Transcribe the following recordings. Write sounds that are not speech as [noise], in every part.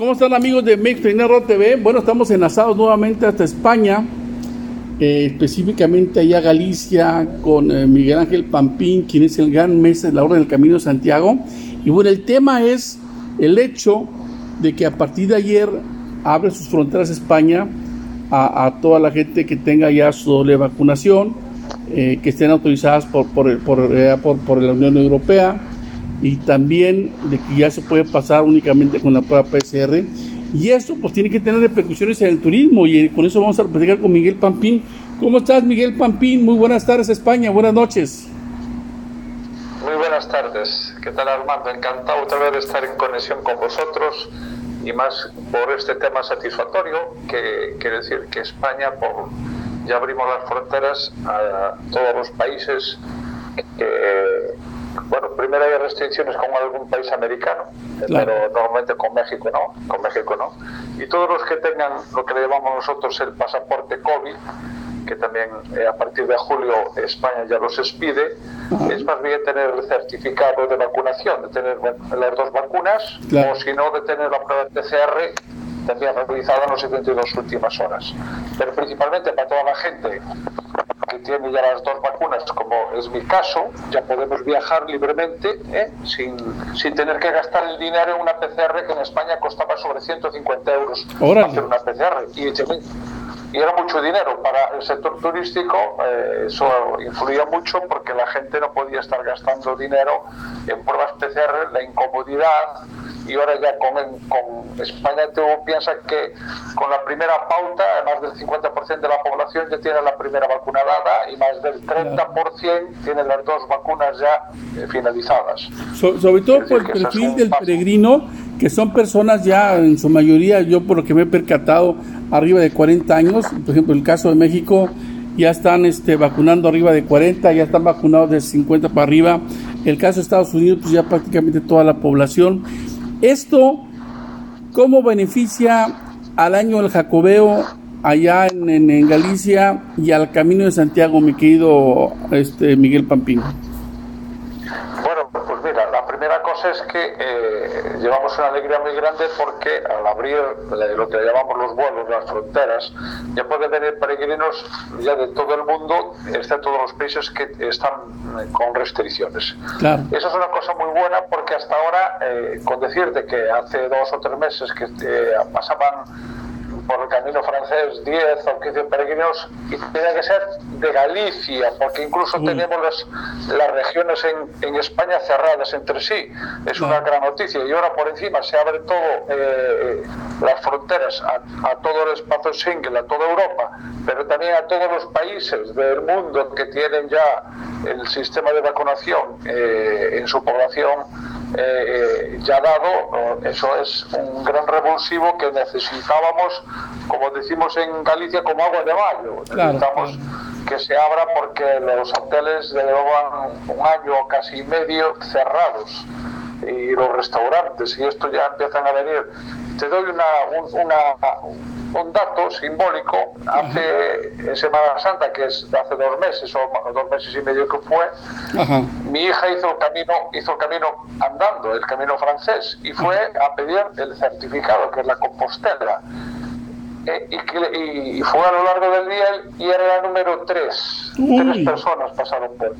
¿Cómo están amigos de Mexprenero TV? Bueno, estamos enlazados nuevamente hasta España, eh, específicamente allá Galicia, con eh, Miguel Ángel Pampín, quien es el gran mestre de la Orden del Camino de Santiago. Y bueno, el tema es el hecho de que a partir de ayer abre sus fronteras España a, toda la gente que tenga ya su doble vacunación, eh, que estén autorizadas por, por, por, por la Unión Europea y también de que ya se puede pasar únicamente con la prueba PCR. Y eso pues tiene que tener repercusiones en el turismo y con eso vamos a platicar con Miguel Pampín. ¿Cómo estás Miguel Pampín? Muy buenas tardes España, buenas noches. Muy buenas tardes, ¿qué tal Armando? Encantado otra vez de estar en conexión con vosotros y más por este tema satisfactorio que quiere decir que España por, ya abrimos las fronteras a todos los países que bueno, primero hay restricciones con algún país americano, pero normalmente con México no, con México no. Y todos los que tengan lo que le llamamos nosotros el pasaporte COVID, que también eh, a partir de julio España ya los expide, es más bien tener el certificado de vacunación, de tener las dos vacunas, o si no, de tener la prueba de PCR también realizada en las 72 últimas horas. Pero principalmente para toda la gente tiene ya las dos vacunas, como es mi caso, ya podemos viajar libremente ¿eh? sin, sin, tener que gastar el dinero en una PCR que en España costaba sobre 150 euros hacer una PCR. Y, y, era mucho dinero. Para el sector turístico eh, eso influía mucho porque la gente no podía estar gastando dinero en pruebas PCR, la incomodidad y ahora ya con, con España tú piensas que con la primera pauta más del 50% de la población ya tiene la primera vacuna dada y más del 30% tiene las dos vacunas ya eh, finalizadas. sobre todo por el perfil del peregrino, que son personas ya en su mayoría, yo por lo que me he percatado, arriba de 40 años, por ejemplo el caso de México ya están este, vacunando arriba de 40, ya están vacunados de 50 para arriba. El caso de Estados Unidos, pues ya prácticamente toda la población. Esto, ¿cómo beneficia al año del Jacobeo allá en, Galicia y al Camino de Santiago, mi querido este, Miguel Pampín? es que eh, llevamos una alegría muy grande porque al abrir lo que llamamos los vuelos, las fronteras, ya pueden venir peregrinos ya de todo el mundo, excepto de los países que están eh, con restricciones. Eso es una cosa muy buena porque hasta ahora, eh, con decirte que hace dos o tres meses que pasaban por el camino francés 10 o 15 peregrinos y tiene que ser de Galicia, porque incluso tenemos las, las regiones en, en, España cerradas entre sí. Es una gran noticia. Y ahora por encima se abre todo, eh, las fronteras a, todo el espacio Schengen, a toda Europa, pero también a todos los países del mundo que tienen ya el sistema de vacunación eh, en su población eh, ya dado, eso es un gran revulsivo que necesitábamos, como decimos en Galicia, como agua de mayo. Necesitamos que se abra porque los hoteles llevan un año casi medio cerrados y los restaurantes y esto ya empiezan a venir. Te doy una, una un dato simbólico. Hace en Semana Santa, que es hace dos meses o dos meses y medio que fue, mi hija hizo el camino, hizo el camino andando, el camino francés, y fue a pedir el certificado, que es la Compostela. Eh, y, fue a lo largo del día y era la número 3. Tres personas pasaron por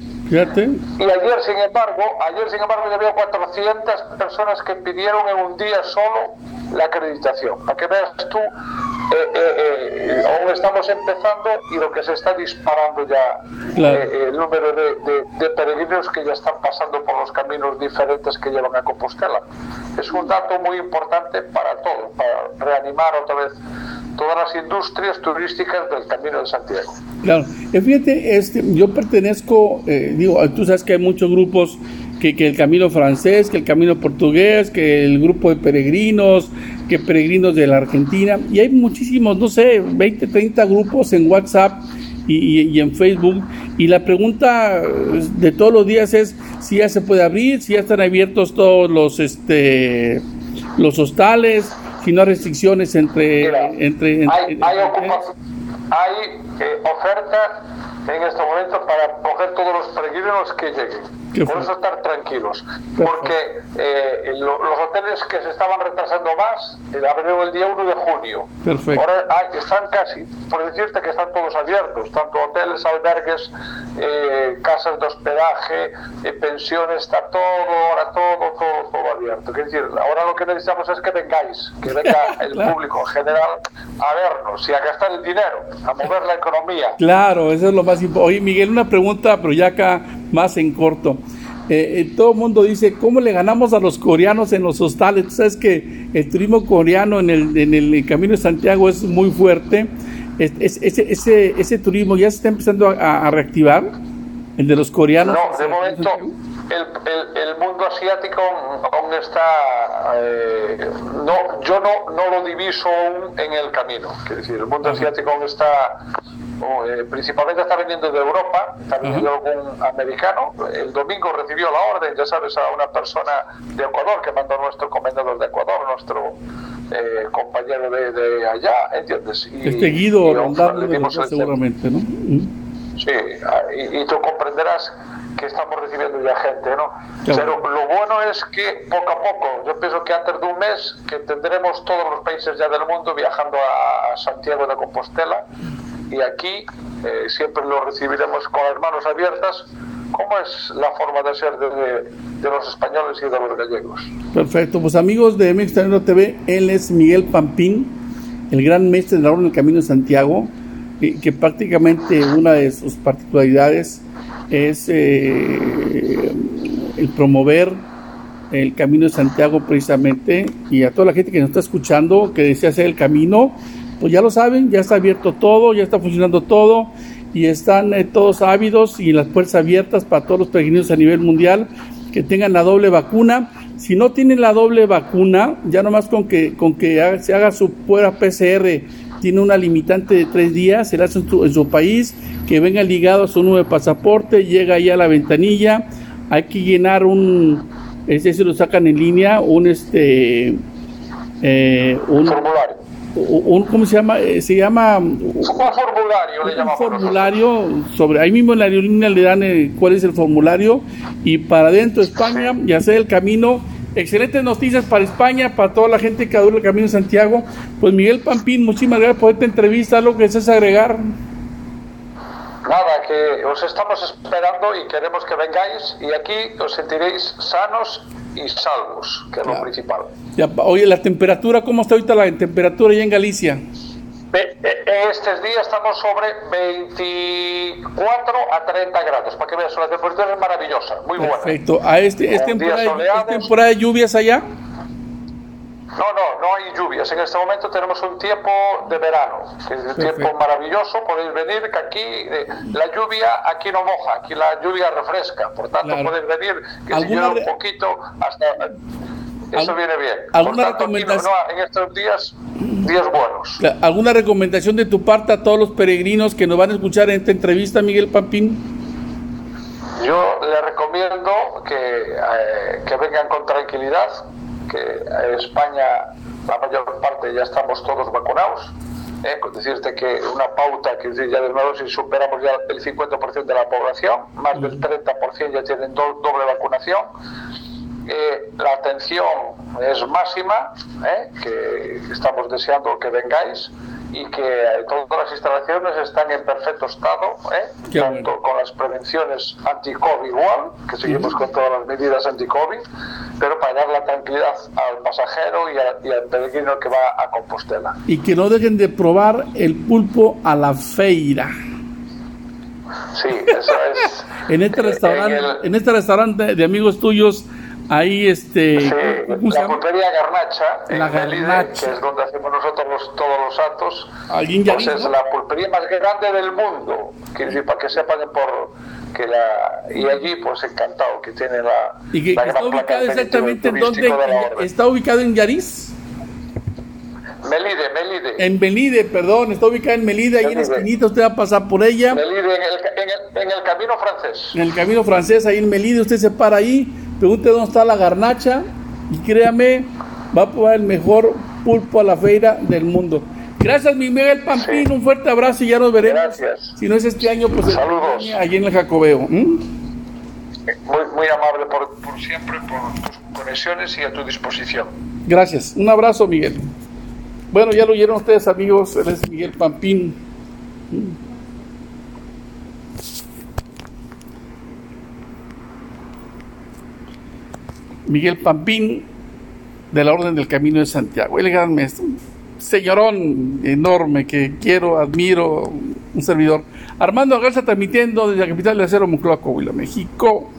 Y ayer, sin embargo, ayer, sin embargo, ya había 400 personas que pidieron en un día solo la acreditación. Para que veas tú, eh, eh, aún estamos empezando y lo que se está disparando ya el número de, de peregrinos que ya están pasando por los caminos diferentes que llevan a Compostela. Es un dato muy importante para todo, para reanimar otra vez todas las industrias turísticas del Camino de Santiago. Claro, eh, fíjate, este, yo pertenezco, eh, digo, tú sabes que hay muchos grupos, que, que, el Camino francés, que el Camino portugués, que el grupo de peregrinos, que peregrinos de la Argentina, y hay muchísimos, no sé, 20, 30 grupos en WhatsApp y, y, en Facebook. Y la pregunta de todos los días es si ya se puede abrir, si ya están abiertos todos los, este, los hostales, si no hay restricciones entre... entre, hay, hay, hay eh, oferta en este momento para coger todos peregrinos que lleguen. Por eso estar tranquilos. Porque eh, los hoteles que se estaban retrasando más eh, abrieron el día 1 de junio. Perfecto. Ahora están casi, por decirte que están todos abiertos, tanto hoteles, albergues, eh, casas de hospedaje, pensiones, está todo, ahora todo, todo, todo abierto. Es decir, ahora lo que necesitamos es que vengáis, que [laughs] venga el público en general a vernos y a gastar el dinero, a mover la economía. Claro, eso es lo más importante. Oye, Miguel, una pregunta, pero ya acá más en corto. Eh, eh, todo el mundo dice, ¿cómo le ganamos a los coreanos en los hostales? Tú sabes que el turismo coreano en el, en el Camino de Santiago es muy fuerte. ese, ese, ese, turismo ya se está empezando a, reactivar, el de los coreanos. No, de momento el, el, mundo asiático aún está... Eh, no, yo no, no lo diviso aún en el camino. Es decir, el mundo asiático aún está eh, principalmente está viniendo de Europa, está viniendo algún americano. El domingo recibió la orden, ya sabes, a una persona de Ecuador que mandó nuestro comendador de Ecuador, nuestro eh, compañero de, de, allá, ¿entiendes? Y, este Guido seguramente, ¿no? Sí, ah, y, tú comprenderás que estamos recibiendo ya gente, ¿no? Pero lo bueno es que poco a poco, yo pienso que antes de un mes, que tendremos todos los países ya del mundo viajando a Santiago de Compostela y aquí eh, siempre lo recibiremos con las manos abiertas, como es la forma de ser de, los españoles y de los gallegos. Perfecto, pues amigos de Mexicano TV, él es Miguel Pampín, el gran maestro de la Orden del Camino de Santiago, que, prácticamente una de sus particularidades es eh, el promover el Camino de Santiago precisamente y a toda la gente que nos está escuchando que desea hacer el camino pues ya lo saben, ya está abierto todo, ya está funcionando todo y están eh, todos ávidos y las puertas abiertas para todos los peregrinos a nivel mundial que tengan la doble vacuna. Si no tienen la doble vacuna, ya nomás con que, con que se haga su prueba PCR, tiene una limitante de tres días, se la hace en su, país, que venga ligado a su nuevo pasaporte, llega ahí a la ventanilla, hay que llenar un, ese se lo sacan en línea, un este, eh, un formulario un, ¿cómo se llama? Eh, se llama un formulario, le un formulario sobre ahí mismo en la aerolínea le dan eh, cuál es el formulario y para adentro de España y hacer el camino. Excelentes noticias para España, para toda la gente que adora el camino de Santiago. Pues Miguel Pampín, muchísimas gracias por esta entrevista. ¿Algo que deseas agregar? Que os estamos esperando y queremos que vengáis y aquí os sentiréis sanos y salvos, que es lo principal. oye, la temperatura, ¿cómo está ahorita la temperatura allá en Galicia? En estos días estamos sobre 24 a 30 grados, para que veas, la temperatura es maravillosa, muy buena. Perfecto. ¿A este, ¿Es temporada de lluvias allá? No, no, no hay lluvias. En este momento tenemos un tiempo de verano, que es un tiempo maravilloso. Podéis venir, que aquí eh, la lluvia aquí no moja, aquí la lluvia refresca. Por tanto, podéis venir, que si llueve un poquito, hasta. Eso viene bien. ¿Alguna recomendación? en estos días, días buenos. ¿Alguna recomendación de tu parte a todos los peregrinos que nos van a escuchar en esta entrevista, Miguel Pampín? Yo le recomiendo que, eh, que vengan con tranquilidad, que en España la mayor parte ya estamos todos vacunados. ¿eh? Con decirte que una pauta que ya de nuevo si superamos ya el 50% de la población, más del 30% ya tienen doble vacunación. Eh, la atención es máxima, ¿eh? que estamos deseando que vengáis y que todas las instalaciones están en perfecto estado, ¿eh? tanto con las prevenciones anti-COVID igual, que seguimos con todas las medidas anti-COVID, pero para dar la tranquilidad al pasajero y, al peregrino que va a Compostela. Y que no dejen de probar el pulpo a la feira. Sí, eso es. [laughs] en este restaurante, en este restaurante de amigos tuyos Ahí, este. Sí, la pulpería Garnacha, la en Melide, que es donde hacemos nosotros todos los actos. Pues es la pulpería más grande del mundo. Decir, para que sepan por que la. Y allí, pues encantado, que tiene la. ¿Y que, está ubicado exactamente en dónde? ¿Está ubicado en Yariz? Melide, Melide. En Melide, perdón, está ubicada en Melide, ahí en la esquinita, usted va a pasar por ella. Melide, en el, en el camino francés. En el camino francés, ahí en Melide, usted se para ahí Pregunte dónde está la garnacha y créame, va a probar el mejor pulpo a la feira del mundo. Gracias, mi Miguel Pampín, un fuerte abrazo y ya nos veremos. Gracias. Si no es este año, pues Saludos. allí en el Jacobeo. Muy, muy amable por, por siempre, por tus conexiones y a tu disposición. Gracias. Un abrazo, Miguel. Bueno, ya lo oyeron ustedes, amigos. Él es Miguel Pampín. Miguel Pampín, de la Orden del Camino de Santiago. El gran maestro, señorón enorme que quiero, admiro, un servidor. Armando Garza transmitiendo desde la capital de Acero, Moncloa, Coahuila, México.